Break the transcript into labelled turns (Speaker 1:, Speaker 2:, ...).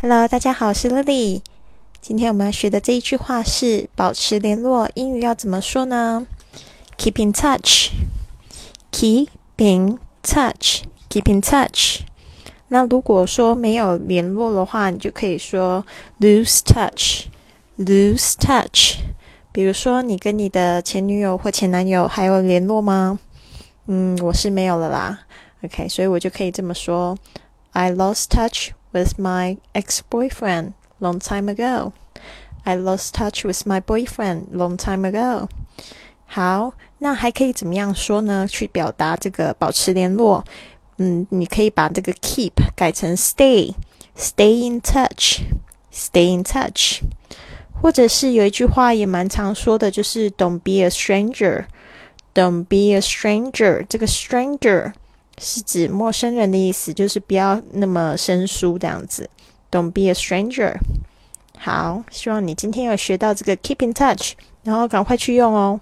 Speaker 1: Hello，大家好，我是 Lily。今天我们要学的这一句话是保持联络，英语要怎么说呢？Keep in touch，keep in touch，keep in touch。那如果说没有联络的话，你就可以说 lose touch，lose touch。比如说，你跟你的前女友或前男友还有联络吗？嗯，我是没有了啦。OK，所以我就可以这么说：I lost touch。with my ex-boyfriend long time ago. I lost touch with my boyfriend long time ago. 好，那还可以怎么样说呢？去表达这个保持联络。嗯，你可以把这个 keep 改成 stay，stay in touch，stay in touch。或者是有一句话也蛮常说的，就是 "Don't be a stranger"，"Don't be a stranger"。这个 stranger 是指陌生人的意思，就是不要那么生疏这样子。Don't be a stranger。好，希望你今天有学到这个 keep in touch，然后赶快去用哦。